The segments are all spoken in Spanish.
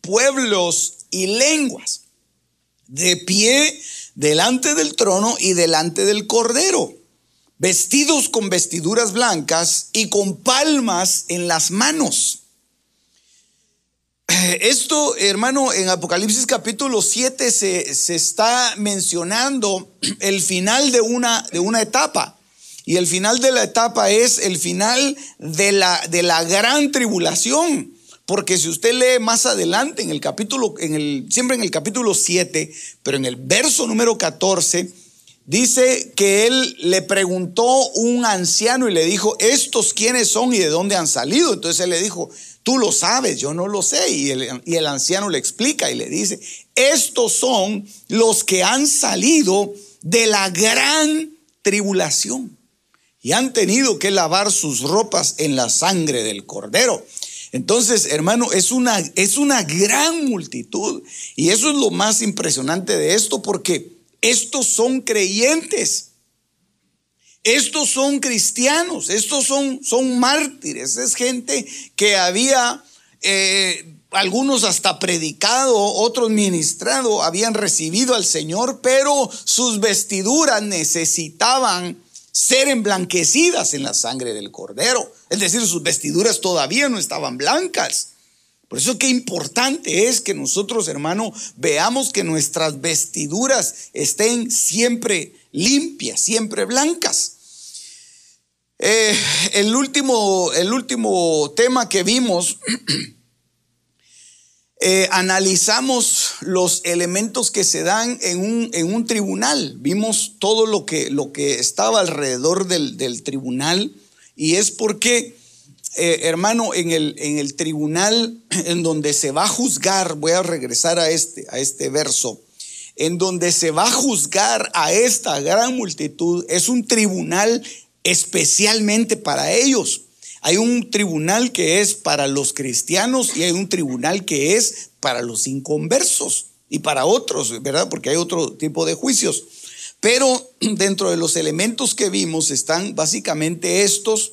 pueblos y lenguas, de pie delante del trono y delante del cordero, vestidos con vestiduras blancas y con palmas en las manos. Esto, hermano, en Apocalipsis capítulo 7 se, se, está mencionando el final de una, de una etapa. Y el final de la etapa es el final de la, de la gran tribulación. Porque si usted lee más adelante en el capítulo, siempre en el capítulo 7, pero en el verso número 14, dice que él le preguntó un anciano y le dijo, ¿estos quiénes son y de dónde han salido? Entonces él le dijo, tú lo sabes, yo no lo sé. Y el anciano le explica y le dice, estos son los que han salido de la gran tribulación y han tenido que lavar sus ropas en la sangre del cordero. Entonces, hermano, es una, es una gran multitud. Y eso es lo más impresionante de esto, porque estos son creyentes. Estos son cristianos, estos son, son mártires, es gente que había, eh, algunos hasta predicado, otros ministrado, habían recibido al Señor, pero sus vestiduras necesitaban ser emblanquecidas en la sangre del cordero. Es decir, sus vestiduras todavía no estaban blancas. Por eso qué importante es que nosotros, hermano, veamos que nuestras vestiduras estén siempre limpias, siempre blancas. Eh, el, último, el último tema que vimos eh, analizamos los elementos que se dan en un, en un, tribunal. Vimos todo lo que, lo que estaba alrededor del, del tribunal y es porque, eh, hermano, en el, en el tribunal en donde se va a juzgar, voy a regresar a este, a este verso, en donde se va a juzgar a esta gran multitud, es un tribunal especialmente para ellos. Hay un tribunal que es para los cristianos y hay un tribunal que es para los inconversos y para otros, ¿verdad? Porque hay otro tipo de juicios. Pero dentro de los elementos que vimos están básicamente estos,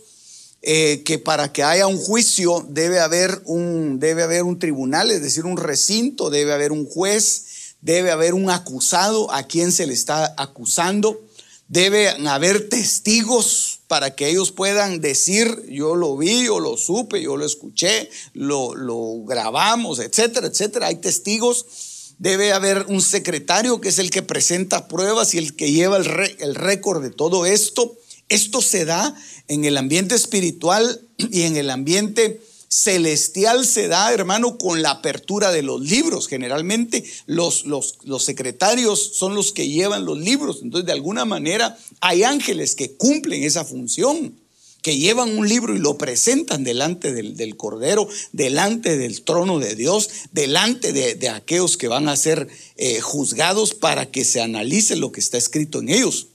eh, que para que haya un juicio debe haber un, debe haber un tribunal, es decir, un recinto, debe haber un juez, debe haber un acusado a quien se le está acusando, debe haber testigos para que ellos puedan decir, yo lo vi, yo lo supe, yo lo escuché, lo, lo grabamos, etcétera, etcétera. Hay testigos. Debe haber un secretario que es el que presenta pruebas y el que lleva el, el récord de todo esto. Esto se da en el ambiente espiritual y en el ambiente celestial se da, hermano, con la apertura de los libros. Generalmente los, los, secretarios son los que llevan los libros. Entonces, de alguna manera, hay ángeles que cumplen esa función, que llevan un libro y lo presentan delante del, del Cordero, delante del trono de Dios, delante de, de aquellos que van a ser eh, juzgados para que se analice lo que está escrito en ellos.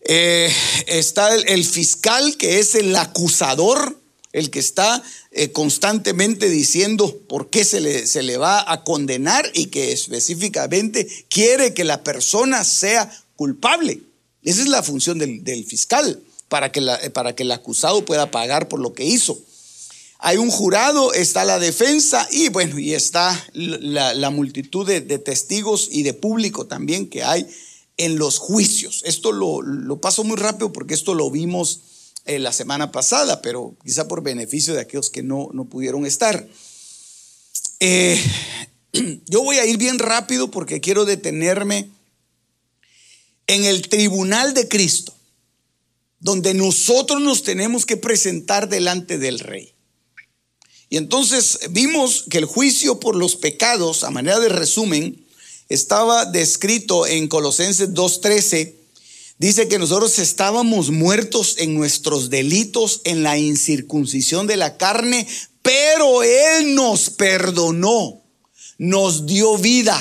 Eh, está el fiscal, que es el acusador el que está eh, constantemente diciendo por qué se le, se le va a condenar y que específicamente quiere que la persona sea culpable. Esa es la función del, fiscal, para que, la, para que el acusado pueda pagar por lo que hizo. Hay un jurado, está la defensa y bueno, y está la, multitud de, testigos y de público también que hay en los juicios. Esto lo, lo paso muy rápido porque esto lo vimos eh, la semana pasada, pero quizá por beneficio de aquellos que no, no pudieron estar. Eh, yo voy a ir bien rápido porque quiero detenerme en el tribunal de Cristo, donde nosotros nos tenemos que presentar delante del rey. Y entonces vimos que el juicio por los pecados, a manera de resumen, estaba descrito en Colosenses 2.13. Dice que nosotros estábamos muertos en nuestros delitos, en la incircuncisión de la carne, pero Él nos perdonó, nos dio vida,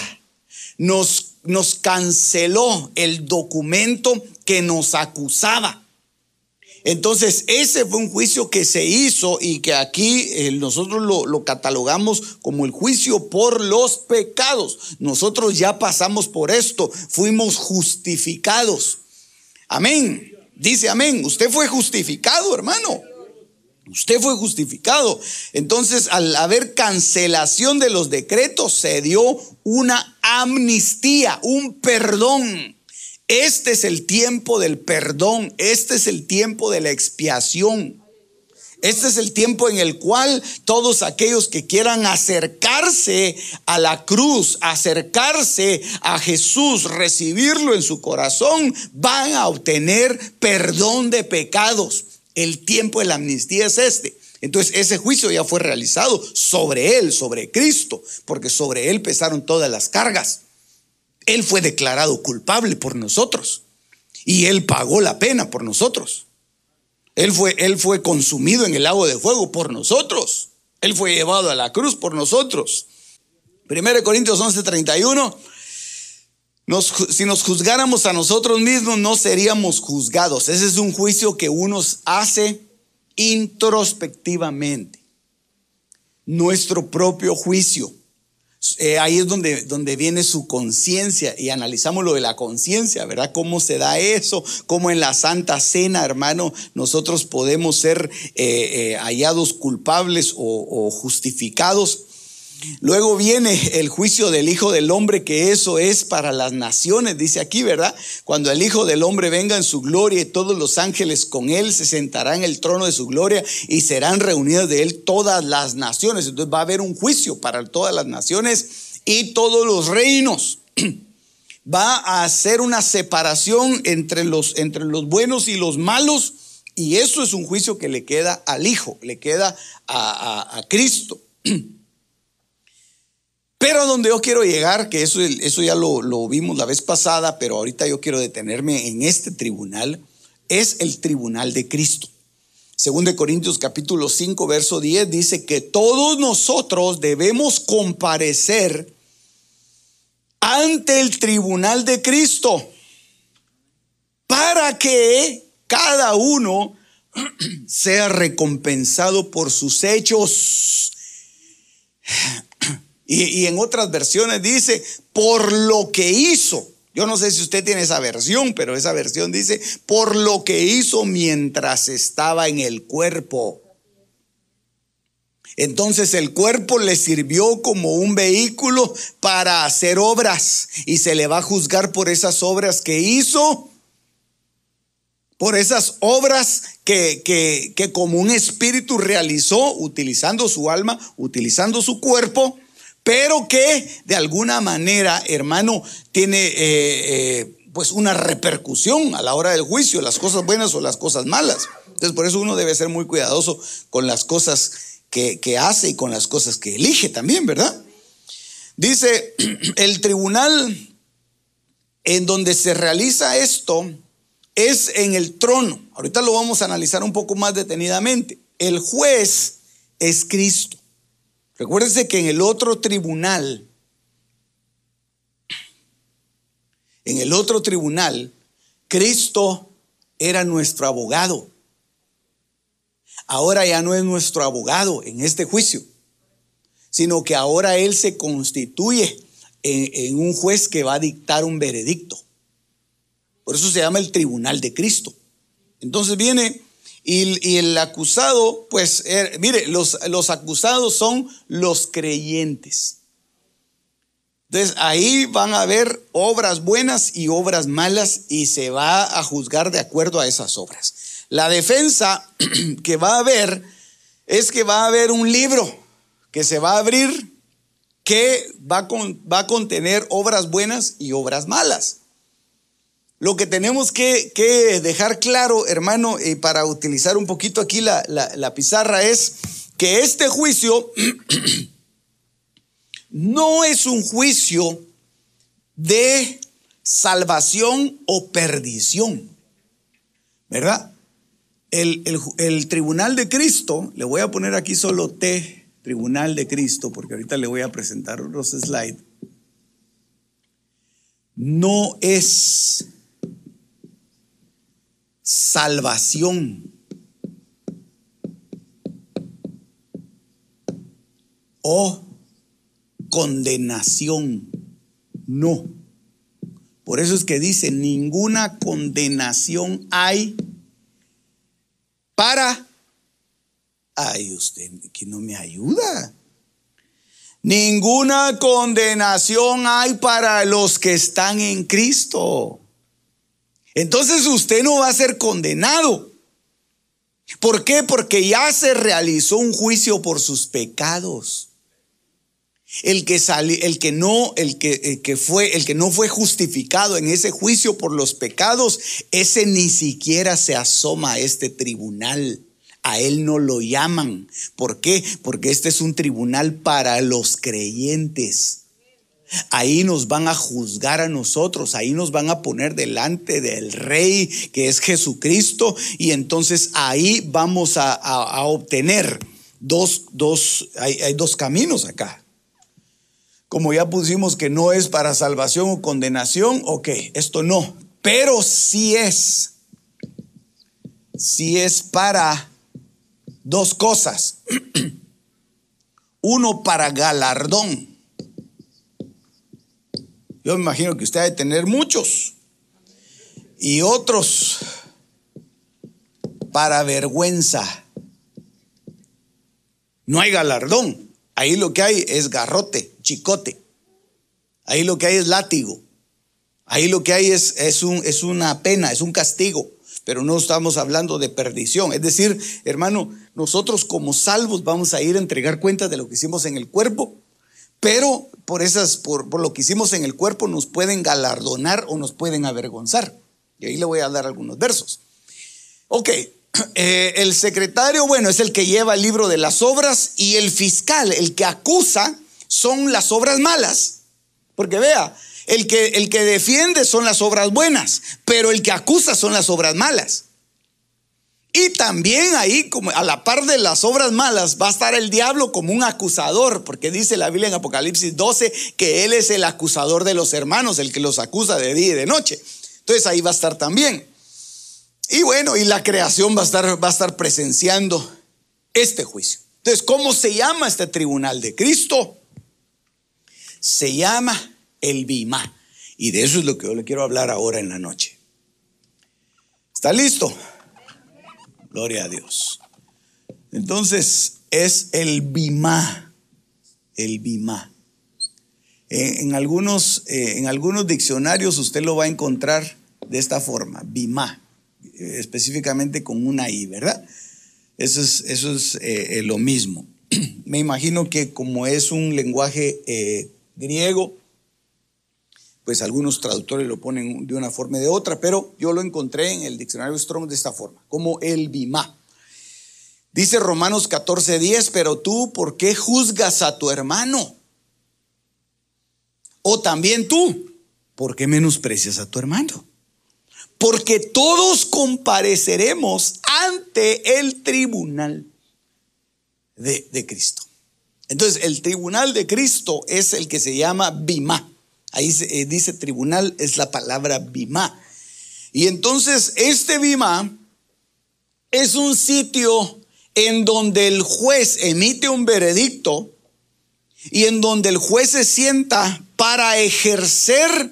nos, nos canceló el documento que nos acusaba. Entonces, ese fue un juicio que se hizo y que aquí eh, nosotros lo, lo, catalogamos como el juicio por los pecados. Nosotros ya pasamos por esto, fuimos justificados. Amén. Dice amén. Usted fue justificado, hermano. Usted fue justificado. Entonces, al haber cancelación de los decretos, se dio una amnistía, un perdón. Este es el tiempo del perdón, este es el tiempo de la expiación. Este es el tiempo en el cual todos aquellos que quieran acercarse a la cruz, acercarse a Jesús, recibirlo en su corazón, van a obtener perdón de pecados. El tiempo de la amnistía es este. Entonces ese juicio ya fue realizado sobre él, sobre Cristo, porque sobre él pesaron todas las cargas. Él fue declarado culpable por nosotros y él pagó la pena por nosotros. Él fue, él fue consumido en el lago de fuego por nosotros. Él fue llevado a la cruz por nosotros. 1 Corintios 11:31. Nos, si nos juzgáramos a nosotros mismos, no seríamos juzgados. Ese es un juicio que uno hace introspectivamente. Nuestro propio juicio. Eh, ahí es donde, donde viene su conciencia y analizamos lo de la conciencia, ¿verdad? ¿Cómo se da eso? ¿Cómo en la Santa Cena, hermano, nosotros podemos ser eh, eh, hallados culpables o, o justificados? Luego viene el juicio del Hijo del Hombre, que eso es para las naciones, dice aquí, ¿verdad? Cuando el Hijo del Hombre venga en su gloria y todos los ángeles con él se sentarán en el trono de su gloria y serán reunidas de él todas las naciones. Entonces va a haber un juicio para todas las naciones y todos los reinos. Va a hacer una separación entre los, entre los buenos y los malos y eso es un juicio que le queda al Hijo, le queda a, a, a Cristo. Pero donde yo quiero llegar, que eso, eso ya lo, lo vimos la vez pasada, pero ahorita yo quiero detenerme en este tribunal, es el tribunal de Cristo. Según de Corintios capítulo 5, verso 10, dice que todos nosotros debemos comparecer ante el tribunal de Cristo para que cada uno sea recompensado por sus hechos. Y, en otras versiones dice, por lo que hizo. Yo no sé si usted tiene esa versión, pero esa versión dice, por lo que hizo mientras estaba en el cuerpo. Entonces el cuerpo le sirvió como un vehículo para hacer obras y se le va a juzgar por esas obras que hizo, por esas obras que, que, que como un espíritu realizó utilizando su alma, utilizando su cuerpo pero que de alguna manera, hermano, tiene eh, eh, pues una repercusión a la hora del juicio, las cosas buenas o las cosas malas. Entonces, por eso uno debe ser muy cuidadoso con las cosas que, que hace y con las cosas que elige también, ¿verdad? Dice, el tribunal en donde se realiza esto es en el trono. Ahorita lo vamos a analizar un poco más detenidamente. El juez es Cristo. Recuérdense que en el otro tribunal, en el otro tribunal, Cristo era nuestro abogado. Ahora ya no es nuestro abogado en este juicio, sino que ahora Él se constituye en, en, un juez que va a dictar un veredicto. Por eso se llama el tribunal de Cristo. Entonces viene y, el acusado, pues, er, mire, los, los acusados son los creyentes. Entonces ahí van a haber obras buenas y obras malas y se va a juzgar de acuerdo a esas obras. La defensa que va a haber es que va a haber un libro que se va a abrir que va a, va a contener obras buenas y obras malas. Lo que tenemos que, dejar claro, hermano, y para utilizar un poquito aquí la, pizarra, es que este juicio no es un juicio de salvación o perdición, ¿verdad? El, el, tribunal de Cristo, le voy a poner aquí solo T, tribunal de Cristo, porque ahorita le voy a presentar los slides, no es salvación o condenación. No. Por eso es que dice, ninguna condenación hay para... Ay, usted que no me ayuda. Ninguna condenación hay para los que están en Cristo. Entonces usted no va a ser condenado. ¿Por qué? Porque ya se realizó un juicio por sus pecados. El que, el que no, el que, que fue, el que no fue justificado en ese juicio por los pecados, ese ni siquiera se asoma a este tribunal. A él no lo llaman. ¿Por qué? Porque este es un tribunal para los creyentes. Ahí nos van a juzgar a nosotros, ahí nos van a poner delante del rey que es Jesucristo y entonces ahí vamos a, obtener dos, dos hay dos caminos acá como ya pusimos que no es para salvación o condenación, ok, esto no, pero sí es, sí es para dos cosas. Uno para galardón. Yo me imagino que usted ha de tener muchos. Y otros para vergüenza. No hay galardón. Ahí lo que hay es garrote, chicote. Ahí lo que hay es látigo. Ahí lo que hay es, es, un, es una pena, es un castigo. Pero no estamos hablando de perdición. Es decir, hermano, nosotros como salvos vamos a ir a entregar cuentas de lo que hicimos en el cuerpo. Pero por, esas, por, lo que hicimos en el cuerpo nos pueden galardonar o nos pueden avergonzar. Y ahí le voy a dar algunos versos. Ok, eh, el secretario, bueno, es el que lleva el libro de las obras y el fiscal, el que acusa, son las obras malas. Porque vea, el que defiende son las obras buenas, pero el que acusa son las obras malas. Y también ahí, como a la par de las obras malas, va a estar el diablo como un acusador, porque dice la Biblia en Apocalipsis 12 que él es el acusador de los hermanos, el que los acusa de día y de noche. Entonces ahí va a estar también. Y bueno, y la creación va a estar, va a estar presenciando este juicio. Entonces, ¿cómo se llama este tribunal de Cristo? Se llama el Bima. Y de eso es lo que yo le quiero hablar ahora en la noche. ¿Está listo? Gloria a Dios. Entonces, es el Bima. El Bima. En, algunos, eh, en algunos diccionarios usted lo va a encontrar de esta forma, Bima específicamente con una I, ¿verdad? Eso es, eso es eh, eh, lo mismo. Me imagino que como es un lenguaje eh, griego, pues algunos traductores lo ponen de una forma y de otra, pero yo lo encontré en el diccionario Strong de esta forma, como el bimá. Dice Romanos 14:10, pero tú, ¿por qué juzgas a tu hermano? O también tú, ¿por qué menosprecias a tu hermano? porque todos compareceremos ante el tribunal de, Cristo. Entonces, el tribunal de Cristo es el que se llama Bima. Ahí eh, dice tribunal, es la palabra Bima. Y entonces, este Bima es un sitio en donde el juez emite un veredicto y en donde el juez se sienta para ejercer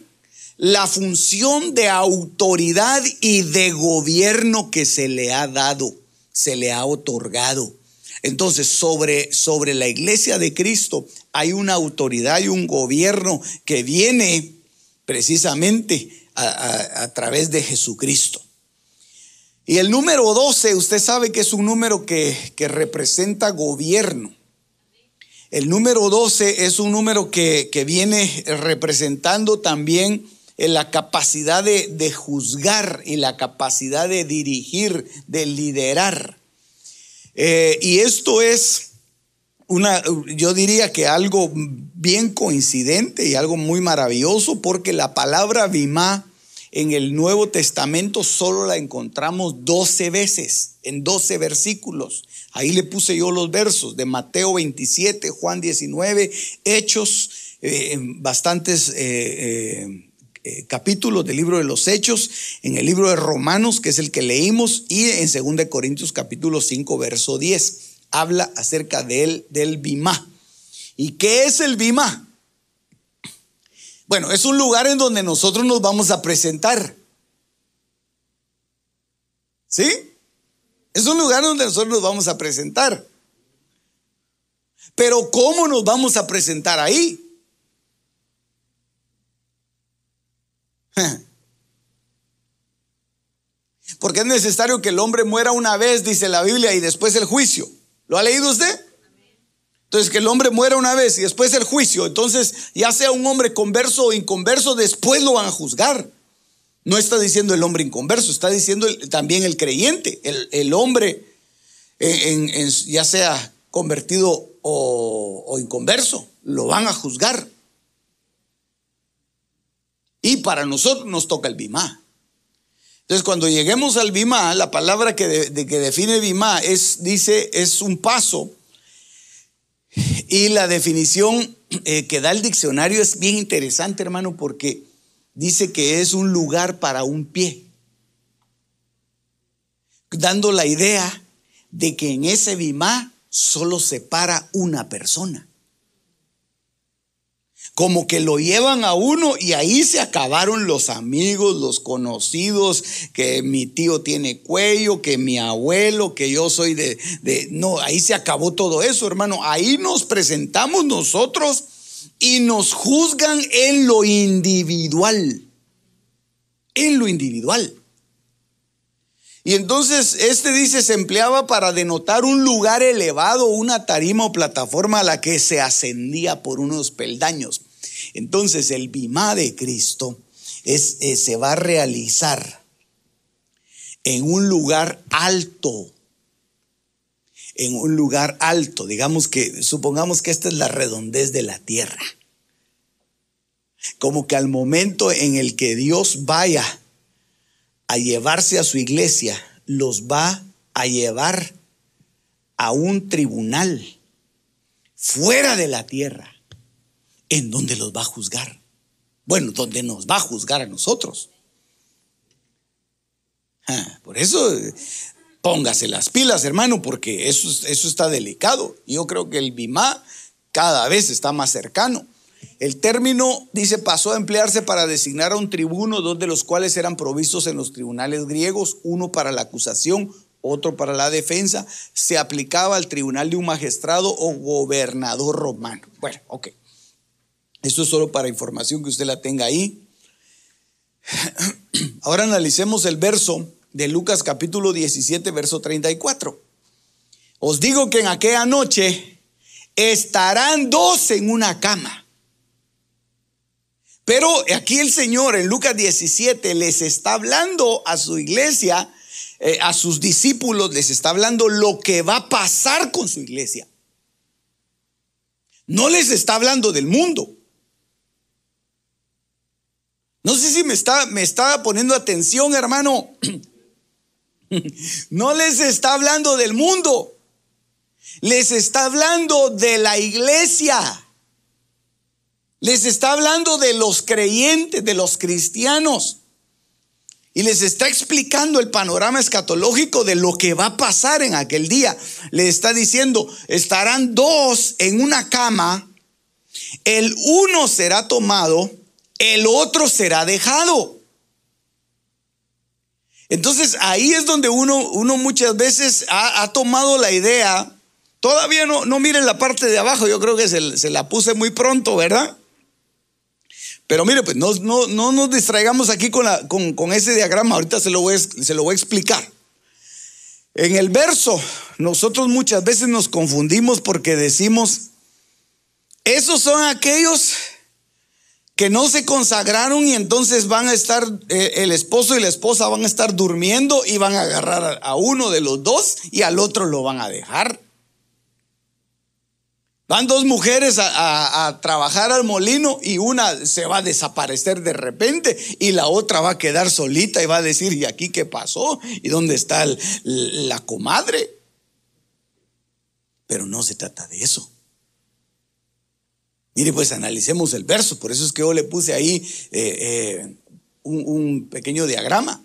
la función de autoridad y de gobierno que se le ha dado, se le ha otorgado. Entonces, sobre, sobre la iglesia de Cristo hay una autoridad y un gobierno que viene precisamente a, través de Jesucristo. Y el número 12, usted sabe que es un número que, que representa gobierno. El número 12 es un número que, que viene representando también en la capacidad de, juzgar y la capacidad de dirigir, de liderar. Eh, y esto es una, yo diría que algo bien coincidente y algo muy maravilloso, porque la palabra Bimá en el Nuevo Testamento solo la encontramos 12 veces, en 12 versículos. Ahí le puse yo los versos de Mateo 27, Juan 19, Hechos, eh, bastantes eh, eh, del libro de los Hechos, en el libro de Romanos, que es el que leímos, y en 2 Corintios capítulo 5, verso 10 habla acerca del, del Bimá. ¿Y qué es el Bimá? Bueno, es un lugar en donde nosotros nos vamos a presentar. ¿Sí? Es un lugar donde nosotros nos vamos a presentar. Pero ¿cómo nos vamos a presentar ahí? Porque es necesario que el hombre muera una vez, dice la Biblia, y después el juicio. ¿Lo ha leído usted? Entonces, que el hombre muera una vez y después el juicio. Entonces, ya sea un hombre converso o inconverso, después lo van a juzgar. No está diciendo el hombre inconverso, está diciendo también el creyente, el, hombre, ya sea convertido o, inconverso, lo van a juzgar. Y para nosotros nos toca el bimá. Entonces, cuando lleguemos al bimá, la palabra que, define bimá es, dice, es un paso. Y la definición eh, que da el diccionario es bien interesante, hermano, porque dice que es un lugar para un pie. Dando la idea de que en ese bimá solo se para una persona como que lo llevan a uno y ahí se acabaron los amigos, los conocidos, que mi tío tiene cuello, que mi abuelo, que yo soy de, de, No, ahí se acabó todo eso, hermano. Ahí nos presentamos nosotros y nos juzgan en lo individual. En lo individual. Y entonces este dice se empleaba para denotar un lugar elevado, una tarima o plataforma a la que se ascendía por unos peldaños. Entonces el bimá de Cristo es, eh, se va a realizar en un lugar alto. En un lugar alto, digamos que, supongamos que esta es la redondez de la tierra. Como que al momento en el que Dios vaya a llevarse a su iglesia, los va a llevar a un tribunal fuera de la tierra en donde los va a juzgar. Bueno, donde nos va a juzgar a nosotros. Ah, por eso póngase las pilas, hermano, porque eso, eso está delicado. Yo creo que el BIMA cada vez está más cercano. El término, dice, pasó a emplearse para designar a un tribuno, dos de los cuales eran provistos en los tribunales griegos, uno para la acusación, otro para la defensa. Se aplicaba al tribunal de un magistrado o gobernador romano. Bueno, ok. Esto es solo para información que usted la tenga ahí. Ahora analicemos el verso de Lucas capítulo 17, verso 34. Os digo que en aquella noche estarán dos en una cama. Pero aquí el Señor en Lucas 17 les está hablando a su iglesia, eh, a sus discípulos, les está hablando lo que va a pasar con su iglesia. No les está hablando del mundo. No sé si me está, me poniendo atención, hermano. No les está hablando del mundo. Les está hablando de la iglesia. Les está hablando de los creyentes, de los cristianos. Y les está explicando el panorama escatológico de lo que va a pasar en aquel día. Les está diciendo, estarán dos en una cama, el uno será tomado el otro será dejado. Entonces ahí es donde uno, uno muchas veces ha, tomado la idea, todavía no, no miren la parte de abajo, yo creo que se, la puse muy pronto, ¿verdad? Pero mire, pues no, no, nos distraigamos aquí con, la, con, con, ese diagrama, ahorita se lo, voy, se lo voy a explicar. En el verso, nosotros muchas veces nos confundimos porque decimos, esos son aquellos que no se consagraron y entonces van a estar, eh, el esposo y la esposa van a estar durmiendo y van a agarrar a, uno de los dos y al otro lo van a dejar. Van dos mujeres a, trabajar al molino y una se va a desaparecer de repente y la otra va a quedar solita y va a decir, ¿y aquí qué pasó? ¿Y dónde está la comadre? Pero no se trata de eso. Mire, pues analicemos el verso, por eso es que yo le puse ahí eh, eh, un pequeño diagrama.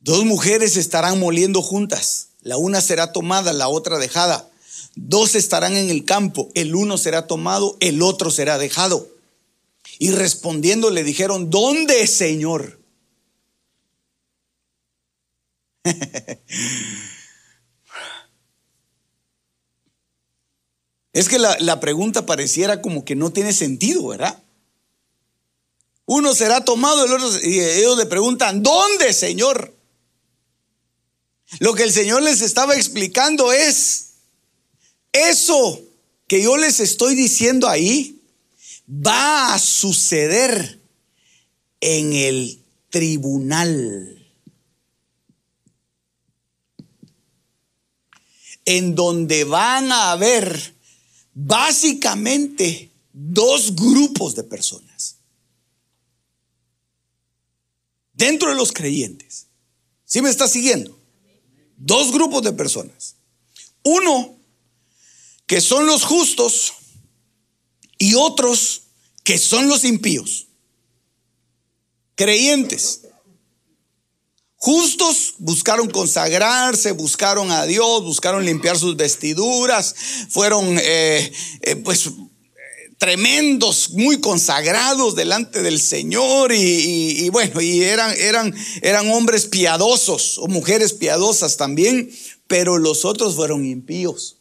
Dos mujeres estarán moliendo juntas, la una será tomada, la otra dejada. Dos estarán en el campo, el uno será tomado, el otro será dejado. Y respondiendo le dijeron, ¿dónde, Señor? es que la, pregunta pareciera como que no tiene sentido, ¿verdad? Uno será tomado, el otro, y ellos le preguntan, ¿dónde, Señor? Lo que el Señor les estaba explicando es, eso que yo les estoy diciendo ahí va a suceder en el tribunal. En donde van a haber básicamente dos grupos de personas. Dentro de los creyentes. ¿Sí me está siguiendo? Dos grupos de personas. Uno que son los justos y otros que son los impíos. Creyentes. Justos buscaron consagrarse, buscaron a Dios, buscaron limpiar sus vestiduras, fueron eh, eh, pues tremendos, muy consagrados delante del Señor y, bueno, y eran, eran, eran hombres piadosos o mujeres piadosas también, pero los otros fueron impíos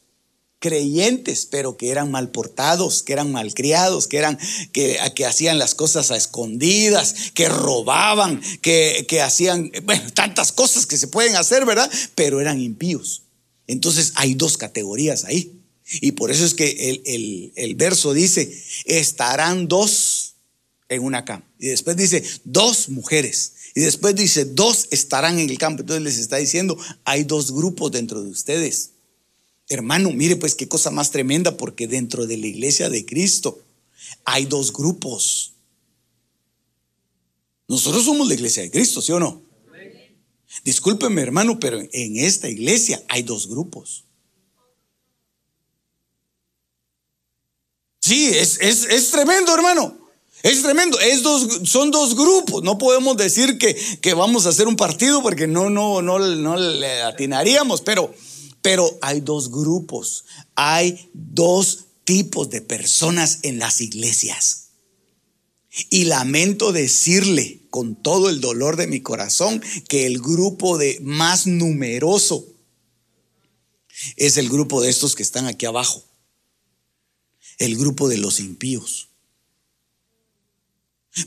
creyentes, pero que eran mal portados, que eran malcriados, que eran que, hacían las cosas a escondidas, que robaban, que, que hacían, bueno, tantas cosas que se pueden hacer, ¿verdad? Pero eran impíos. Entonces hay dos categorías ahí. Y por eso es que el, el, el verso dice, estarán dos en una cama. Y después dice, dos mujeres. Y después dice, dos estarán en el campo. Entonces les está diciendo, hay dos grupos dentro de ustedes. Hermano, mire pues qué cosa más tremenda, porque dentro de la iglesia de Cristo hay dos grupos. Nosotros somos la iglesia de Cristo, ¿sí o no? Discúlpeme, hermano, pero en esta iglesia hay dos grupos. Sí, es, es, tremendo, hermano. Es tremendo. Es dos, son dos grupos. No podemos decir que, que, vamos a hacer un partido porque no, no, no, no le atinaríamos, pero pero hay dos grupos, hay dos tipos de personas en las iglesias. Y lamento decirle con todo el dolor de mi corazón que el grupo de más numeroso es el grupo de estos que están aquí abajo. El grupo de los impíos.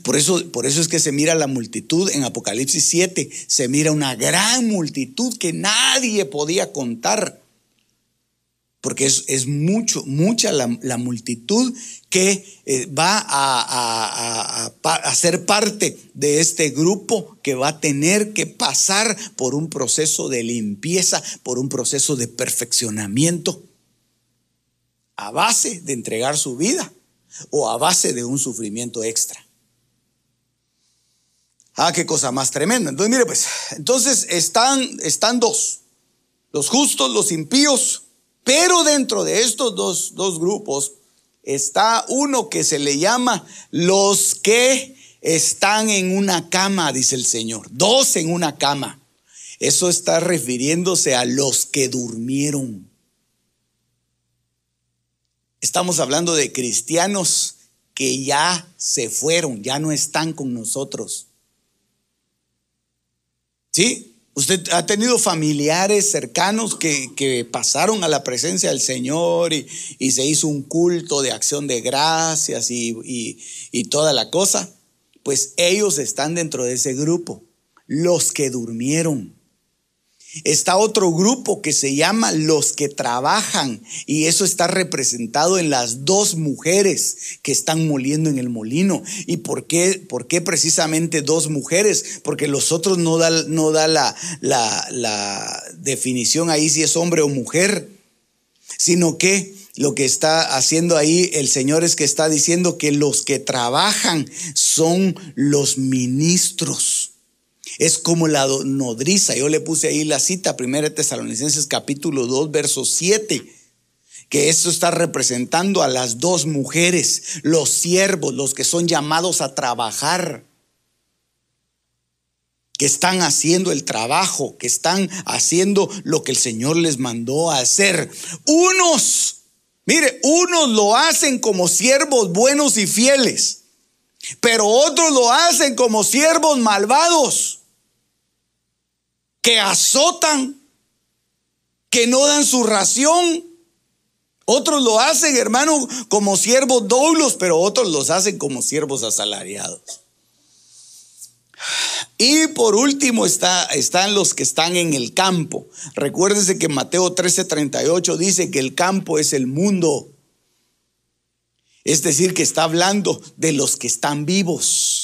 Por eso, por eso es que se mira la multitud en Apocalipsis 7, se mira una gran multitud que nadie podía contar. Porque es, mucho, mucha la, multitud que eh, va a, a, ser parte de este grupo que va a tener que pasar por un proceso de limpieza, por un proceso de perfeccionamiento, a base de entregar su vida o a base de un sufrimiento extra. Ah, qué cosa más tremenda. Entonces, mire, pues, entonces están, están dos, los justos, los impíos, pero dentro de estos dos, dos grupos está uno que se le llama los que están en una cama, dice el Señor, dos en una cama. Eso está refiriéndose a los que durmieron. Estamos hablando de cristianos que ya se fueron, ya no están con nosotros. ¿Sí? Usted ha tenido familiares cercanos que, pasaron a la presencia del Señor y, se hizo un culto de acción de gracias y, y toda la cosa. Pues ellos están dentro de ese grupo, los que durmieron. Está otro grupo que se llama los que trabajan y eso está representado en las dos mujeres que están moliendo en el molino. ¿Y por qué, por qué precisamente dos mujeres? Porque los otros no da, no da la, la, la definición ahí si es hombre o mujer, sino que lo que está haciendo ahí el Señor es que está diciendo que los que trabajan son los ministros. Es como la nodriza. Yo le puse ahí la cita, 1 Tesalonicenses capítulo 2, verso 7 que eso está representando a las dos mujeres, los siervos, los que son llamados a trabajar, que están haciendo el trabajo, que están haciendo lo que el Señor les mandó a hacer. Unos, mire, unos lo hacen como siervos buenos y fieles, pero otros lo hacen como siervos malvados, que azotan, que no dan su ración otros lo hacen, hermano, como siervos doulos, pero otros los hacen como siervos asalariados. Y por último está, están los que están en el campo. Recuérdense que Mateo 13:38 dice que el campo es el mundo. Es decir, que está hablando de los que están vivos,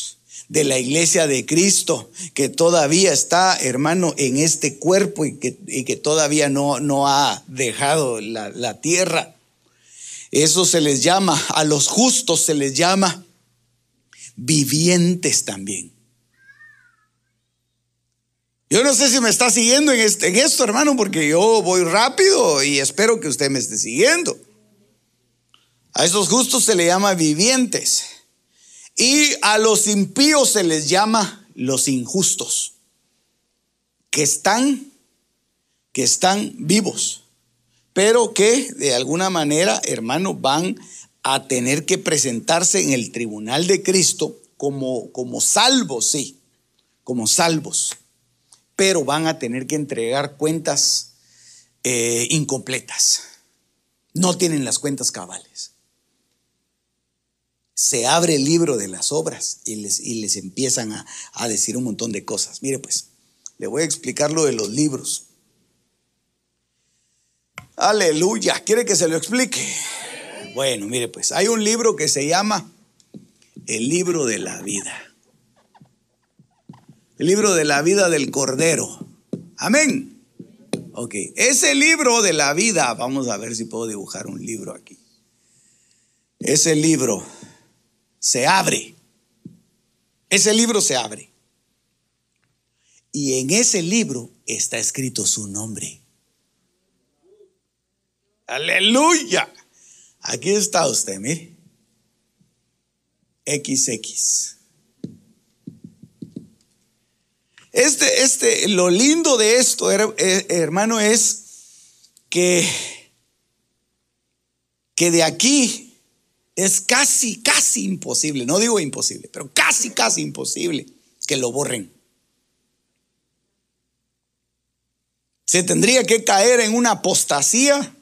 de la iglesia de Cristo, que todavía está, hermano, en este cuerpo y que, que todavía no, no ha dejado la, la tierra. Eso se les llama, a los justos se les llama vivientes también. Yo no sé si me está siguiendo en, este, en esto, hermano, porque yo voy rápido y espero que usted me esté siguiendo. A esos justos se les llama vivientes. Y a los impíos se les llama los injustos, que están, que están vivos pero que de alguna manera, hermano, van a tener que presentarse en el tribunal de Cristo como, como salvos, sí, como salvos, pero van a tener que entregar cuentas eh, incompletas. No tienen las cuentas cabales. Se abre el libro de las obras y les, y les empiezan a, a decir un montón de cosas. Mire pues, le voy a explicar lo de los libros. Aleluya. ¿Quiere que se lo explique? Bueno, mire pues, hay un libro que se llama El libro de la vida. El libro de la vida del Cordero. Amén. Ok, ese libro de la vida, vamos a ver si puedo dibujar un libro aquí. Ese libro se abre. Ese libro se abre. Y en ese libro está escrito su nombre. Aleluya. Aquí está usted, mire. XX. Este, este, lo lindo de esto, eh, hermano, es que, que de aquí es casi, casi imposible, no digo imposible, pero casi, casi imposible que lo borren. Se tendría que caer en una apostasía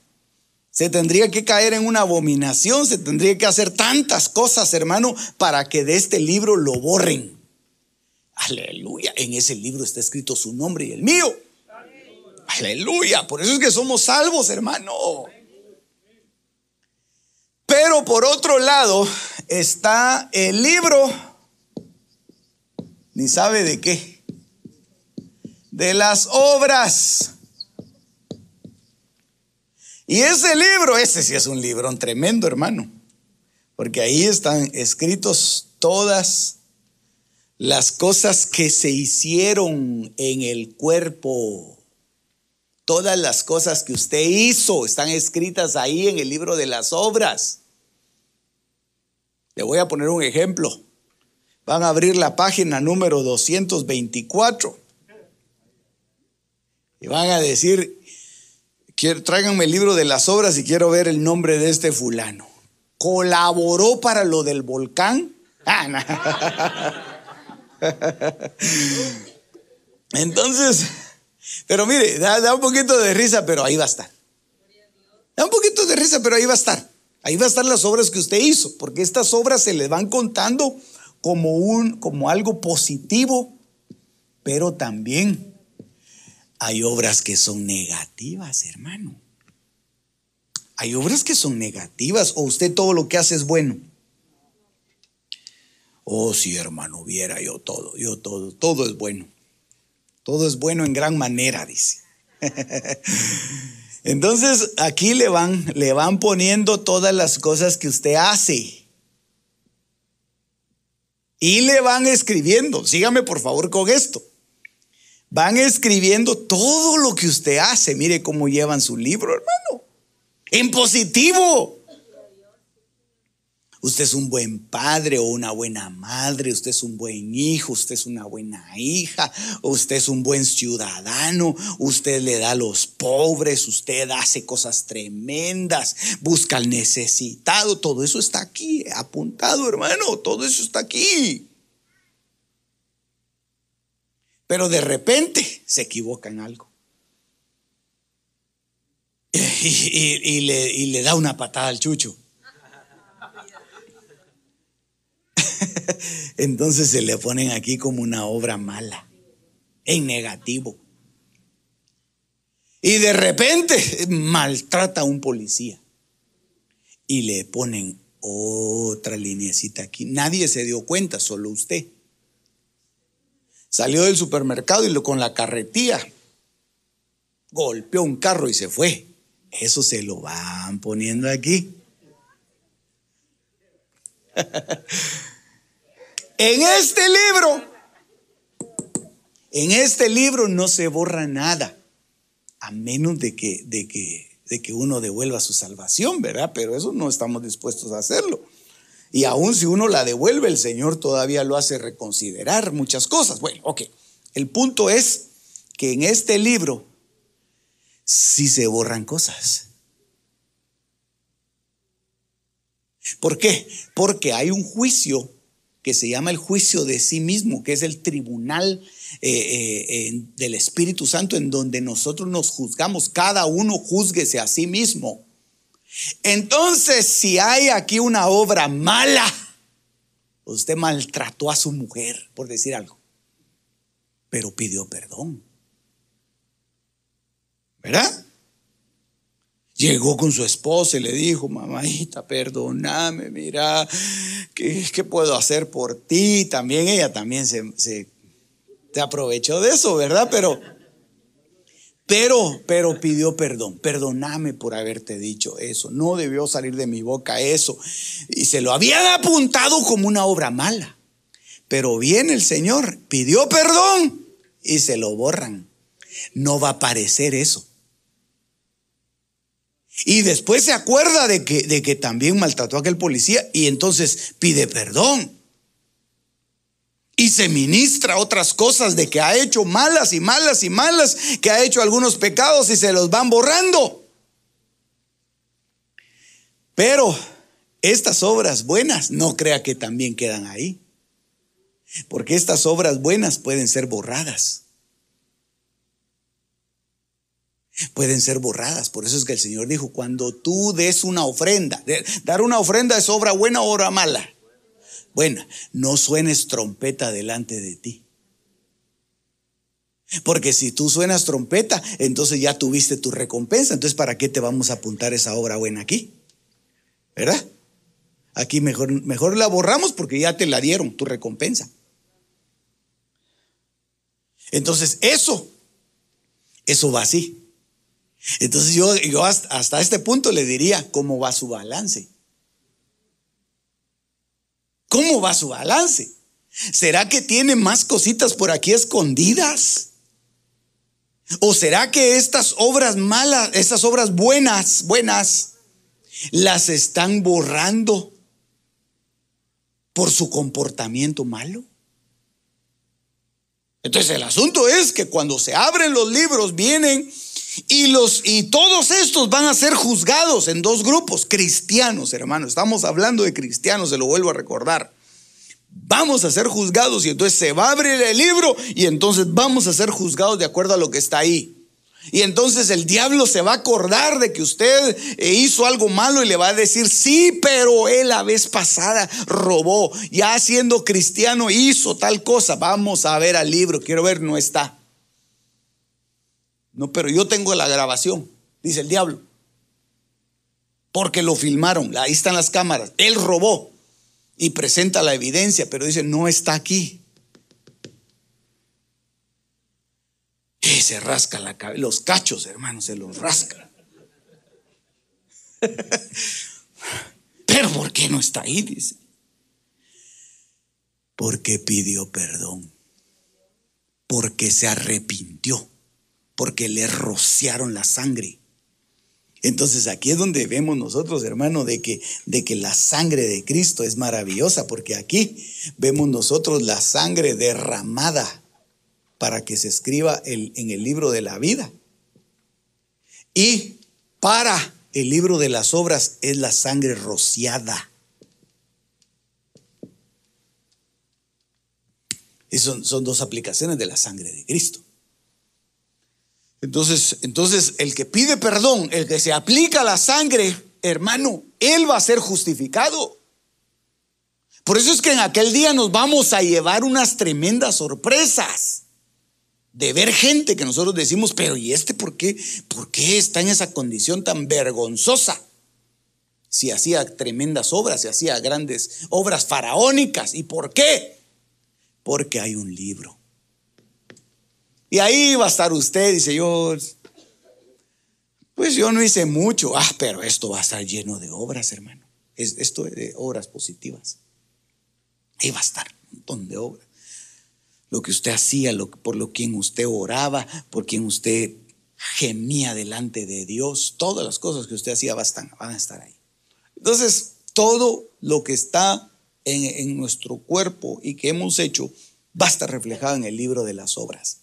se tendría que caer en una abominación, se tendría que hacer tantas cosas, hermano, para que de este libro lo borren. Aleluya, en ese libro está escrito su nombre y el mío. Aleluya, por eso es que somos salvos, hermano. Pero por otro lado está el libro, ni sabe de qué, de las obras. Y ese libro, ese sí es un librón tremendo, hermano, porque ahí están escritos todas las cosas que se hicieron en el cuerpo. Todas las cosas que usted hizo están escritas ahí en el libro de las obras. Le voy a poner un ejemplo. Van a abrir la página número 224 y van a decir, tráiganme el libro de las obras y quiero ver el nombre de este fulano. ¿Colaboró para lo del volcán? Ah, Entonces, pero mire, da, da, un poquito de risa, pero ahí va a estar. Da un poquito de risa, pero ahí va a estar. Ahí va a estar las obras que usted hizo, porque estas obras se le van contando como un como algo positivo, pero también hay obras que son negativas, hermano. Hay obras que son negativas o usted todo lo que hace es bueno. Oh, sí, hermano, viera yo todo, yo todo, todo es bueno. Todo es bueno en gran manera, dice. Entonces aquí le van, le van poniendo todas las cosas que usted hace. Y le van escribiendo, sígame por favor con esto. Van escribiendo todo lo que usted hace. Mire cómo llevan su libro, hermano. En positivo. Usted es un buen padre o una buena madre, usted es un buen hijo, usted es una buena hija, usted es un buen ciudadano, usted le da a los pobres, usted hace cosas tremendas, busca al necesitado, todo eso está aquí, apuntado hermano, todo eso está aquí. Pero de repente se equivoca en algo. Y, le, y le da una patada al chucho. Entonces se le ponen aquí como una obra mala, en negativo. Y de repente maltrata a un policía. Y le ponen otra linecita aquí. Nadie se dio cuenta, solo usted. Salió del supermercado y lo, con la carretilla golpeó un carro y se fue. Eso se lo van poniendo aquí. En este libro, en este libro no se borra nada, a menos de que, de que, de que uno devuelva su salvación, ¿verdad? Pero eso no estamos dispuestos a hacerlo. Y aún si uno la devuelve, el Señor todavía lo hace reconsiderar muchas cosas. Bueno, ok. El punto es que en este libro sí se borran cosas. ¿Por qué? Porque hay un juicio que se llama el juicio de sí mismo, que es el tribunal eh, eh, del Espíritu Santo en donde nosotros nos juzgamos, cada uno juzguese a sí mismo. Entonces, si hay aquí una obra mala, usted maltrató a su mujer, por decir algo, pero pidió perdón. ¿Verdad? Llegó con su esposa y le dijo, mamita, perdóname, mira, ¿qué, ¿qué, puedo hacer por ti? También ella también se, se, aprovechó de eso, ¿verdad? Pero, pero, pero pidió perdón. Perdóname por haberte dicho eso. No debió salir de mi boca eso. Y se lo habían apuntado como una obra mala. Pero viene el Señor, pidió perdón y se lo borran. No va a aparecer eso. Y después se acuerda de que, de que también maltrató a aquel policía y entonces pide perdón. Y se ministra otras cosas de que ha hecho malas y malas y malas, que ha hecho algunos pecados y se los van borrando. Pero estas obras buenas no crea que también quedan ahí. Porque estas obras buenas pueden ser borradas. Pueden ser borradas. Por eso es que el Señor dijo, cuando tú des una ofrenda, dar una ofrenda es obra buena o obra mala. Buena, no suenes trompeta delante de ti. Porque si tú suenas trompeta, entonces ya tuviste tu recompensa. Entonces, ¿para qué te vamos a apuntar esa obra buena aquí? ¿Verdad? Aquí mejor, mejor la borramos porque ya te la dieron, tu recompensa. Entonces, eso, eso va así. Entonces yo, yo hasta, este punto le diría, ¿cómo va su balance? ¿Cómo va su balance? ¿Será que tiene más cositas por aquí escondidas? ¿O será que estas obras malas, estas obras buenas, buenas, las están borrando por su comportamiento malo? Entonces el asunto es que cuando se abren los libros vienen y, los, y todos estos van a ser juzgados en dos grupos, cristianos, hermano. Estamos hablando de cristianos, se lo vuelvo a recordar. Vamos a ser juzgados y entonces se va a abrir el libro y entonces vamos a ser juzgados de acuerdo a lo que está ahí. Y entonces el diablo se va a acordar de que usted eh, hizo algo malo y le va a decir, sí, pero él la vez pasada robó, ya siendo cristiano hizo tal cosa. Vamos a ver al libro, quiero ver, no está. No, pero yo tengo la grabación, dice el diablo. Porque lo filmaron, ahí están las cámaras. Él robó y presenta la evidencia, pero dice, no está aquí. Y se rasca la cabeza, los cachos, hermanos, se los rasca. Pero ¿por qué no está ahí? Dice. Porque pidió perdón. Porque se arrepintió. Porque le rociaron la sangre. Entonces aquí es donde vemos nosotros, hermano, de que, de que la sangre de Cristo es maravillosa, porque aquí vemos nosotros la sangre derramada para que se escriba en el libro de la vida. Y para el libro de las obras es la sangre rociada. Son, son dos aplicaciones de la sangre de Cristo. Entonces, entonces, el que pide perdón, el que se aplica la sangre, hermano, él va a ser justificado. Por eso es que en aquel día nos vamos a llevar unas tremendas sorpresas de ver gente que nosotros decimos, pero ¿y este por qué? ¿Por qué está en esa condición tan vergonzosa? Si hacía tremendas obras, si hacía grandes obras faraónicas. ¿Y por qué? Porque hay un libro. Y ahí va a estar usted, dice yo, pues yo no hice mucho. Ah, pero esto va a estar lleno de obras, hermano. Es, esto es de obras positivas. Ahí va a estar un montón de obras lo que usted hacía, por lo quien usted oraba, por quien usted gemía delante de Dios, todas las cosas que usted hacía van a estar ahí. Entonces, todo lo que está en nuestro cuerpo y que hemos hecho va a estar reflejado en el libro de las obras.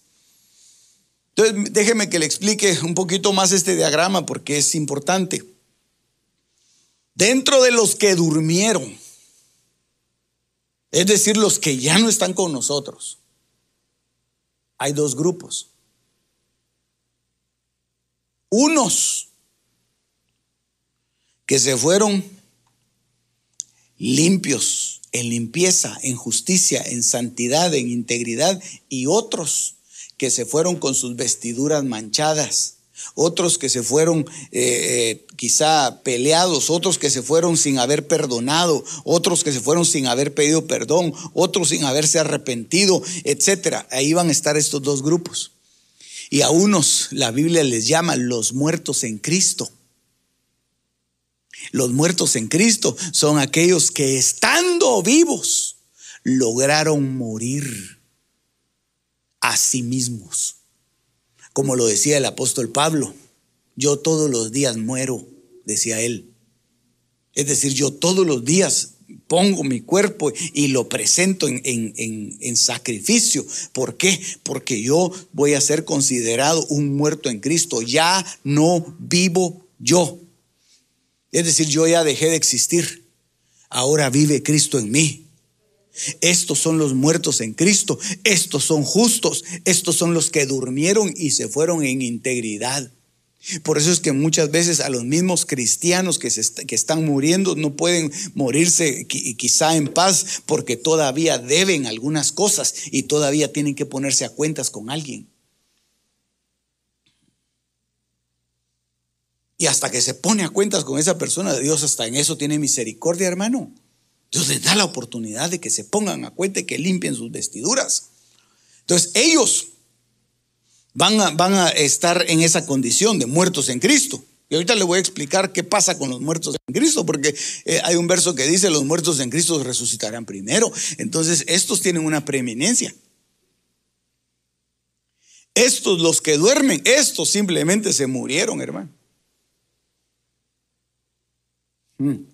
Entonces, déjeme que le explique un poquito más este diagrama porque es importante. Dentro de los que durmieron, es decir, los que ya no están con nosotros, hay dos grupos. Unos que se fueron limpios en limpieza, en justicia, en santidad, en integridad, y otros que se fueron con sus vestiduras manchadas otros que se fueron eh, eh, quizá peleados, otros que se fueron sin haber perdonado, otros que se fueron sin haber pedido perdón, otros sin haberse arrepentido, etcétera. Ahí van a estar estos dos grupos. Y a unos la Biblia les llama los muertos en Cristo. Los muertos en Cristo son aquellos que estando vivos lograron morir a sí mismos. Como lo decía el apóstol Pablo, yo todos los días muero, decía él. Es decir, yo todos los días pongo mi cuerpo y lo presento en, en, sacrificio. ¿Por qué? Porque yo voy a ser considerado un muerto en Cristo. Ya no vivo yo. Es decir, yo ya dejé de existir. Ahora vive Cristo en mí. Estos son los muertos en Cristo, estos son justos, estos son los que durmieron y se fueron en integridad. Por eso es que muchas veces a los mismos cristianos que, están muriendo no pueden morirse quizá en paz porque todavía deben algunas cosas y todavía tienen que ponerse a cuentas con alguien. Y hasta que se pone a cuentas con esa persona, Dios hasta en eso tiene misericordia, hermano. Dios les da la oportunidad de que se pongan a cuenta y que limpien sus vestiduras. Entonces ellos van a, van a estar en esa condición de muertos en Cristo. Y ahorita le voy a explicar qué pasa con los muertos en Cristo, porque eh, hay un verso que dice, los muertos en Cristo resucitarán primero. Entonces, estos tienen una preeminencia. Estos, los que duermen, estos simplemente se murieron, hermano. Hmm.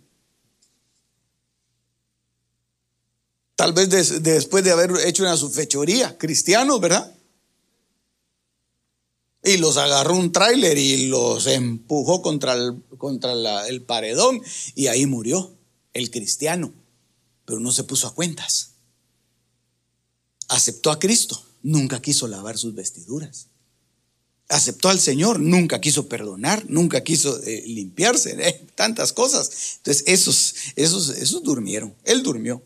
Tal vez después de haber hecho una fechoría, cristianos, ¿verdad? Y los agarró un tráiler y los empujó contra, el, contra el paredón y ahí murió el cristiano. Pero no se puso a cuentas. Aceptó a Cristo, nunca quiso lavar sus vestiduras. Aceptó al Señor, nunca quiso perdonar, nunca quiso eh, limpiarse, eh, tantas cosas. Entonces esos, esos, esos durmieron, él durmió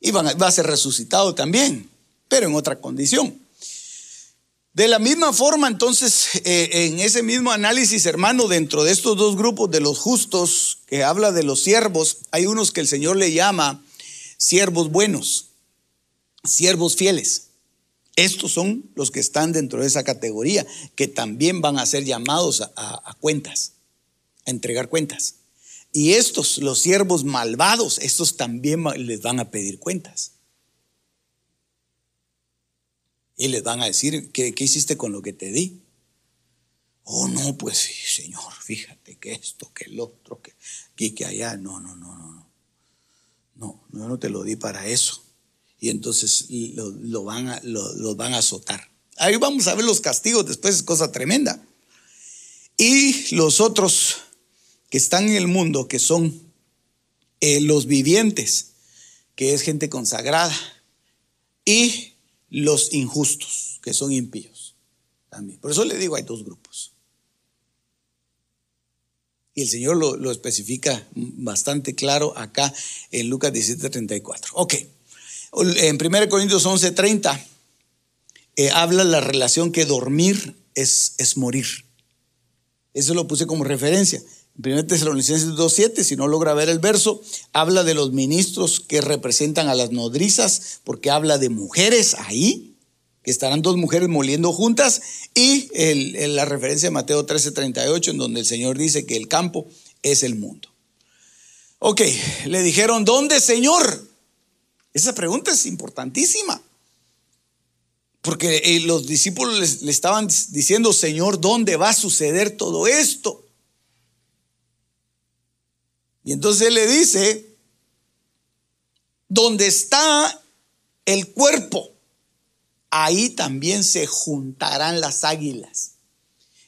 y va a ser resucitado también, pero en otra condición. De la misma forma, entonces, eh, en ese mismo análisis, hermano, dentro de estos dos grupos de los justos, que habla de los siervos, hay unos que el Señor le llama siervos buenos, siervos fieles. Estos son los que están dentro de esa categoría, que también van a ser llamados a cuentas a entregar cuentas. Y estos, los siervos malvados, estos también les van a pedir cuentas. Y les van a decir, ¿qué, hiciste con lo que te di? Oh, no, pues sí, Señor, fíjate que esto, que el otro, que aquí, que allá. No, no, no, no. No, no, yo no te lo di para eso. Y entonces lo, van a, lo, van a azotar. Ahí vamos a ver los castigos, después es cosa tremenda. Y los otros que están en el mundo, que son eh, los vivientes, que es gente consagrada, y los injustos, que son impíos también. Por eso le digo, hay dos grupos. Y el Señor lo, especifica bastante claro acá en Lucas 17:34. Ok, en 1 Corintios 11:30 eh, habla la relación que dormir es, es morir. Eso lo puse como referencia. En 1 Tesalonicenses 2.7, si no logra ver el verso, habla de los ministros que representan a las nodrizas, porque habla de mujeres ahí, que estarán dos mujeres moliendo juntas, y la referencia de Mateo 13.38, en donde el Señor dice que el campo es el mundo. Ok, le dijeron, ¿dónde, Señor? Esa pregunta es importantísima. Porque eh, los discípulos le estaban diciendo, Señor, ¿dónde va a suceder todo esto? Y entonces le dice, donde está el cuerpo, ahí también se juntarán las águilas.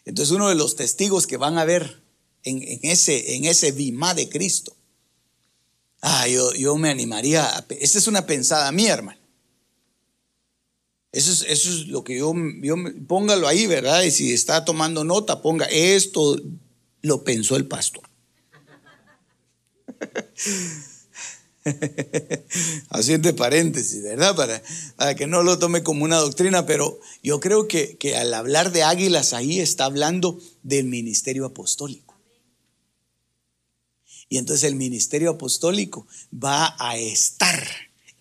Entonces uno de los testigos que van a ver en, ese, en ese de Cristo, ah, yo, yo me animaría, a, esa es una pensada mía, hermano. Eso es, eso es lo que yo, yo, póngalo ahí, ¿verdad? Y si está tomando nota, ponga, esto lo pensó el pastor. Haciendo paréntesis, ¿verdad? Para, para, que no lo tome como una doctrina, pero yo creo que, que al hablar de águilas ahí está hablando del ministerio apostólico. Y entonces el ministerio apostólico va a estar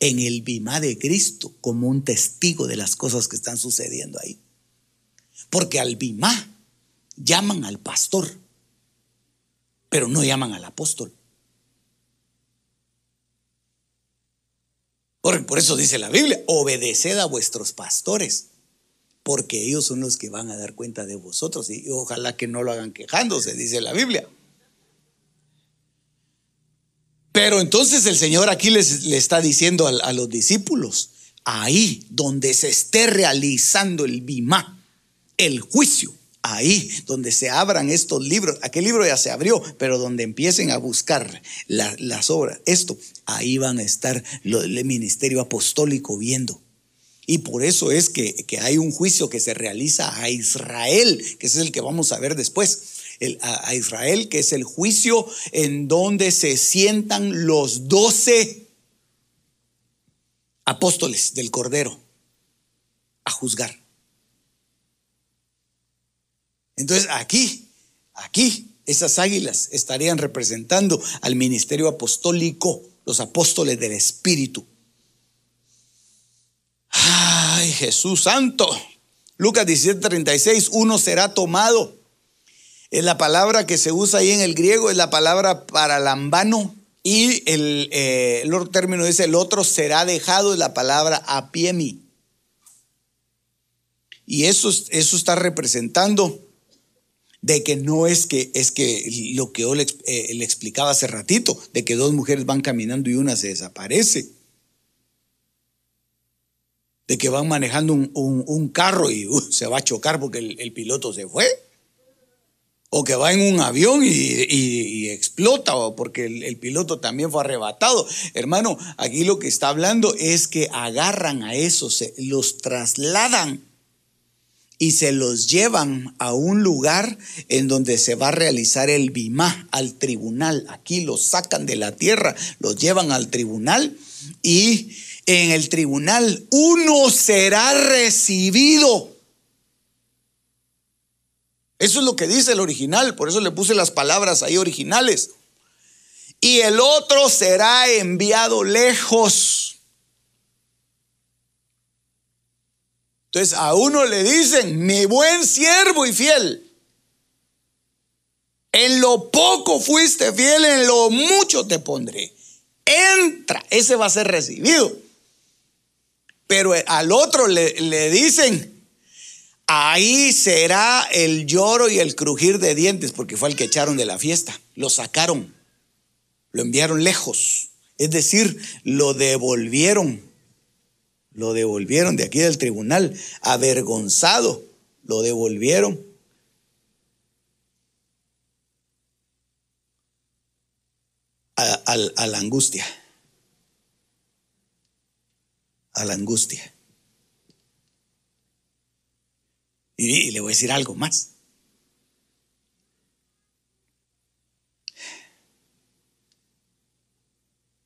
en el bimá de Cristo como un testigo de las cosas que están sucediendo ahí. Porque al bimá llaman al pastor, pero no llaman al apóstol. Por, por eso dice la Biblia, obedeced a vuestros pastores, porque ellos son los que van a dar cuenta de vosotros y ojalá que no lo hagan quejándose, dice la Biblia. Pero entonces el Señor aquí le está diciendo a, a, los discípulos, ahí donde se esté realizando el bimá, el juicio, ahí donde se abran estos libros, aquel libro ya se abrió, pero donde empiecen a buscar las obras, esto, ahí van a estar el ministerio apostólico viendo. Y por eso es que, hay un juicio que se realiza a Israel, que es el que vamos a ver después. a, Israel, que es el juicio en donde se sientan los doce apóstoles del Cordero a juzgar. Entonces aquí, aquí, esas águilas estarían representando al ministerio apostólico, los apóstoles del Espíritu. Ay, Jesús Santo. Lucas 17:36, uno será tomado. Es la palabra que se usa ahí en el griego, es la palabra para lambano. Y el, eh, otro término dice, el otro será dejado, es la palabra apiemi. Y eso, eso está representando de que no es que es que lo que yo le, eh, explicaba hace ratito, de que dos mujeres van caminando y una se desaparece. De que van manejando un, carro y uh, se va a chocar porque el, piloto se fue. O que va en un avión y, explota, o porque el, el, piloto también fue arrebatado. Hermano, aquí lo que está hablando es que agarran a esos, los trasladan y se los llevan a un lugar en donde se va a realizar el bimá, al tribunal. Aquí los sacan de la tierra, los llevan al tribunal y en el tribunal uno será recibido. Eso es lo que dice el original, por eso le puse las palabras ahí originales. Y el otro será enviado lejos. Entonces a uno le dicen, mi buen siervo y fiel. En lo poco fuiste fiel, en lo mucho te pondré. Entra, ese va a ser recibido. Pero al otro le, le dicen, ahí será el lloro y el crujir de dientes, porque fue el que echaron de la fiesta. Lo sacaron, lo enviaron lejos. Es decir, lo devolvieron. Lo devolvieron de aquí del tribunal, avergonzado. Lo devolvieron a, la angustia. A la angustia. Y, le voy a decir algo más.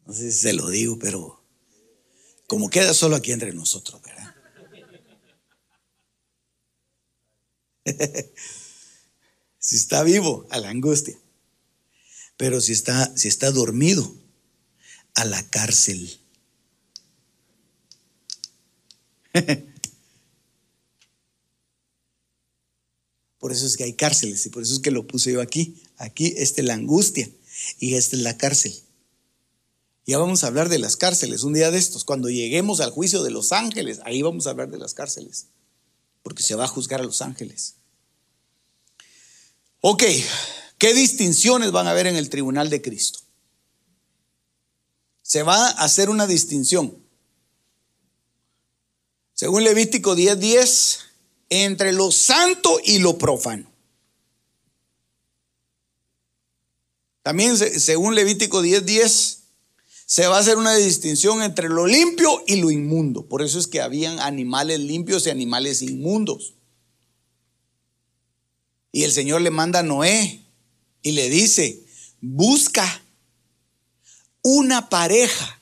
No sé si se lo digo, pero como queda solo aquí entre nosotros, ¿verdad? si está vivo, a la angustia. Pero si está, si está dormido, a la cárcel. Por eso es que hay cárceles y por eso es que lo puse yo aquí. Aquí esta es la angustia y esta es la cárcel. Ya vamos a hablar de las cárceles un día de estos. Cuando lleguemos al juicio de los ángeles, ahí vamos a hablar de las cárceles. Porque se va a juzgar a los ángeles. Ok, ¿Qué distinciones van a haber en el tribunal de Cristo? Se va a hacer una distinción. Según Levítico 10:10, entre lo santo y lo profano. También según Levítico 10:10, se va a hacer una distinción entre lo limpio y lo inmundo. Por eso es que habían animales limpios y animales inmundos. Y el Señor le manda a Noé y le dice, busca una pareja.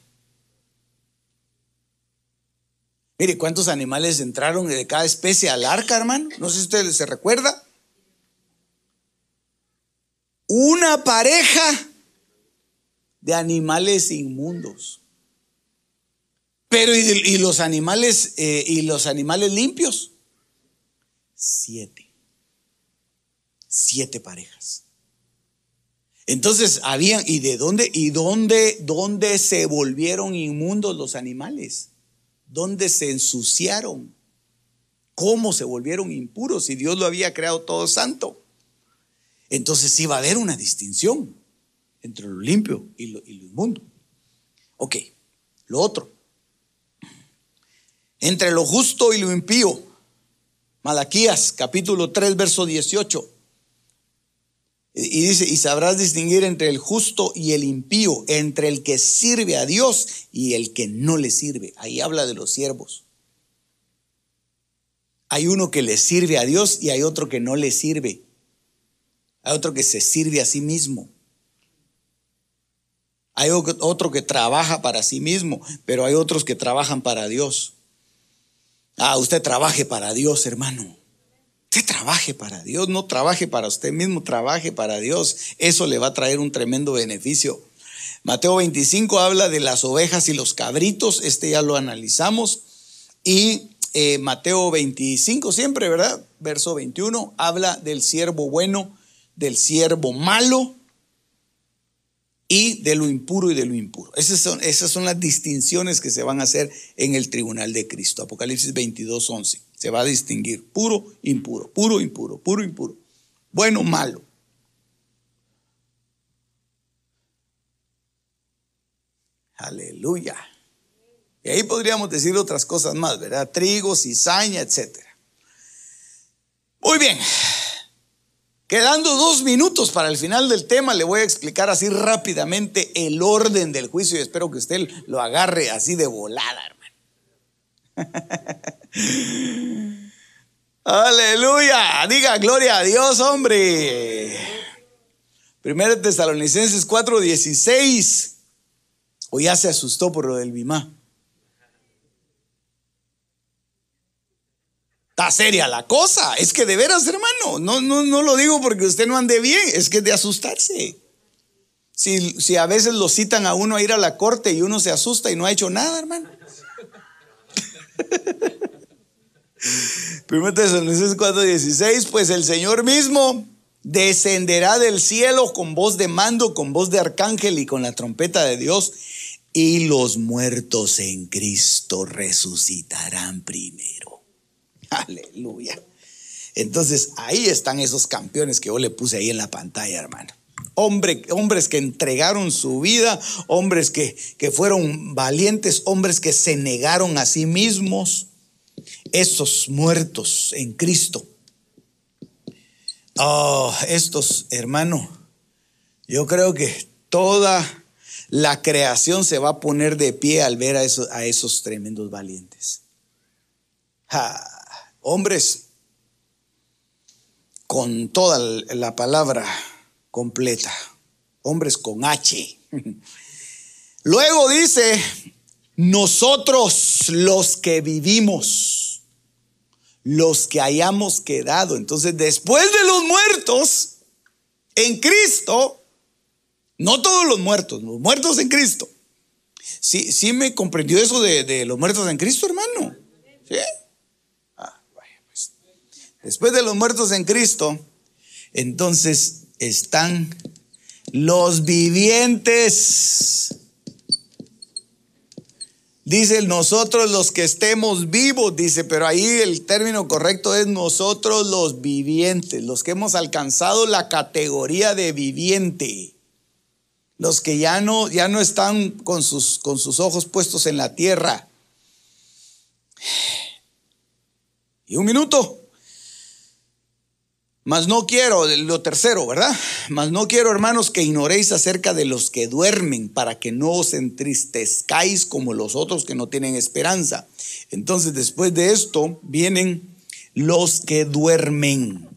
Mire, ¿cuántos animales entraron de cada especie al arca, hermano? No sé si usted se recuerda. Una pareja de animales inmundos. Pero ¿y, los animales eh, y los animales limpios? Siete. Siete parejas. Entonces, habían, ¿y de dónde, y dónde, dónde se volvieron inmundos los animales? ¿Dónde se ensuciaron? ¿Cómo se volvieron impuros si Dios lo había creado todo santo? Entonces iba a haber una distinción entre lo limpio y lo, inmundo. Ok, lo otro. Entre lo justo y lo impío. Malaquías capítulo 3, verso 18. Y dice, y sabrás distinguir entre el justo y el impío, entre el que sirve a Dios y el que no le sirve. Ahí habla de los siervos. Hay uno que le sirve a Dios y hay otro que no le sirve. Hay otro que se sirve a sí mismo. Hay otro que trabaja para sí mismo, pero hay otros que trabajan para Dios. Ah, usted trabaje para Dios, hermano. Usted trabaje para Dios, no trabaje para usted mismo, trabaje para Dios. Eso le va a traer un tremendo beneficio. Mateo 25 habla de las ovejas y los cabritos, este ya lo analizamos. Y eh, Mateo 25 siempre, ¿verdad? Verso 21 habla del siervo bueno, del siervo malo y de lo impuro y de lo impuro. Esas son, esas son las distinciones que se van a hacer en el tribunal de Cristo. Apocalipsis 22, 11. Se va a distinguir puro, impuro, puro, impuro, puro, impuro. Bueno, malo. Aleluya. Y ahí podríamos decir otras cosas más, ¿verdad? Trigo, cizaña, etc. Muy bien. Quedando dos minutos para el final del tema, le voy a explicar así rápidamente el orden del juicio y espero que usted lo agarre así de volada, hermano. Aleluya. Diga gloria a Dios, hombre. Primero Tesalonicenses 4:16. O ya se asustó por lo del Bimá. Está seria la cosa. Es que de veras, hermano. No, no, no lo digo porque usted no ande bien. Es que es de asustarse. Si, si a veces lo citan a uno a ir a la corte y uno se asusta y no ha hecho nada, hermano. Primero Tesalonicenses 4:16, pues el Señor mismo descenderá del cielo con voz de mando, con voz de arcángel y con la trompeta de Dios, y los muertos en Cristo resucitarán primero. Aleluya. Entonces ahí están esos campeones que yo le puse ahí en la pantalla, hermano. hombres que entregaron su vida, hombres que, que fueron valientes, hombres que se negaron a sí mismos, esos muertos en Cristo Oh, estos, hermano, yo creo que toda la creación se va a poner de pie al ver a esos, a esos tremendos valientes. Hombres con toda la palabra completa, hombres con H. Luego dice, nosotros los que vivimos los que hayamos quedado. Entonces, después de los muertos, en Cristo, no todos los muertos, los muertos en Cristo. ¿Sí, sí me comprendió eso de, los muertos en Cristo, hermano? ¿Sí? Después de los muertos en Cristo, entonces están los vivientes Dice nosotros los que estemos vivos, dice, pero ahí el término correcto es nosotros los vivientes, los que hemos alcanzado la categoría de viviente, los que ya no, ya no están con sus, con sus ojos puestos en la tierra. Y un minuto. Mas no quiero, lo tercero, ¿verdad? Mas no quiero, hermanos, que ignoréis acerca de los que duermen, para que no os entristezcáis como los otros que no tienen esperanza. Entonces, después de esto, vienen los que duermen.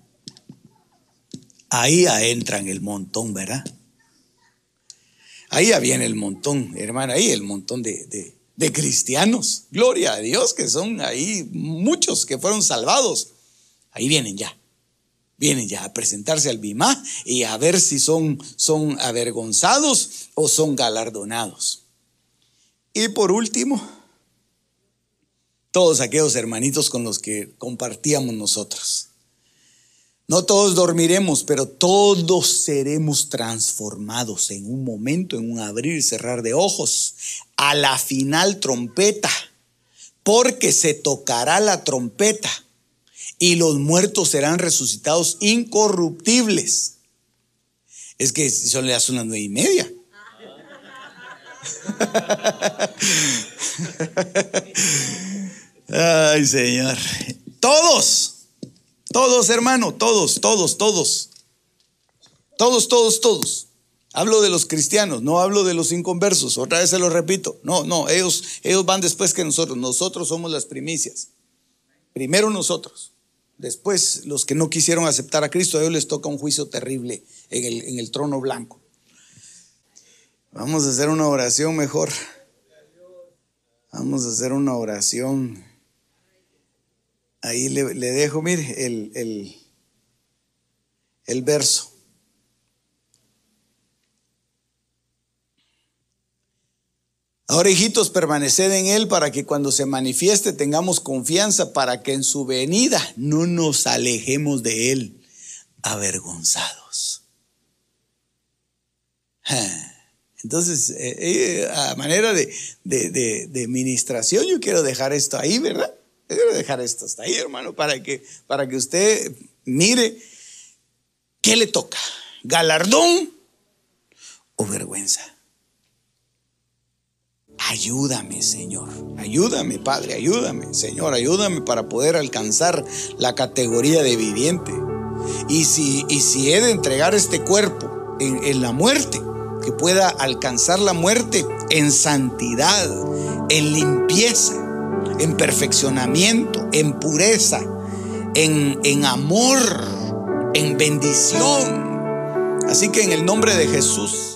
Ahí entran el montón, ¿verdad? Ahí viene el montón, hermano, ahí el montón de, de cristianos. Gloria a Dios, que son ahí muchos que fueron salvados. Ahí vienen ya vienen ya a presentarse al BIMA y a ver si son, son avergonzados o son galardonados. Y por último, todos aquellos hermanitos con los que compartíamos nosotros. No todos dormiremos, pero todos seremos transformados en un momento, en un abrir y cerrar de ojos, a la final trompeta, porque se tocará la trompeta y los muertos serán resucitados incorruptibles. Es que son las unas nueve y media. Ay, Señor. Todos, todos, hermano, todos, todos, todos. Todos, todos, todos. Hablo de los cristianos, no hablo de los inconversos. Otra vez se lo repito. No, no, ellos, ellos van después que nosotros. Nosotros somos las primicias. Primero nosotros. Después, los que no quisieron aceptar a Cristo, a ellos les toca un juicio terrible en el, en el trono blanco. Vamos a hacer una oración mejor. Vamos a hacer una oración. Ahí le, dejo, mire, el, el, el verso. Ahora, hijitos, permaneced en Él para que cuando se manifieste tengamos confianza, para que en su venida no nos alejemos de Él avergonzados. Entonces, eh, eh, a manera de, de, de, ministración, yo quiero dejar esto ahí, ¿verdad? quiero dejar esto hasta ahí, hermano, para que, para que usted mire qué le toca, galardón o vergüenza. Ayúdame, Señor. Ayúdame, Padre. Ayúdame, Señor. Ayúdame para poder alcanzar la categoría de viviente. Y si, y si he de entregar este cuerpo en, la muerte, que pueda alcanzar la muerte en santidad, en limpieza, en perfeccionamiento, en pureza, en, en amor, en bendición. Así que en el nombre de Jesús.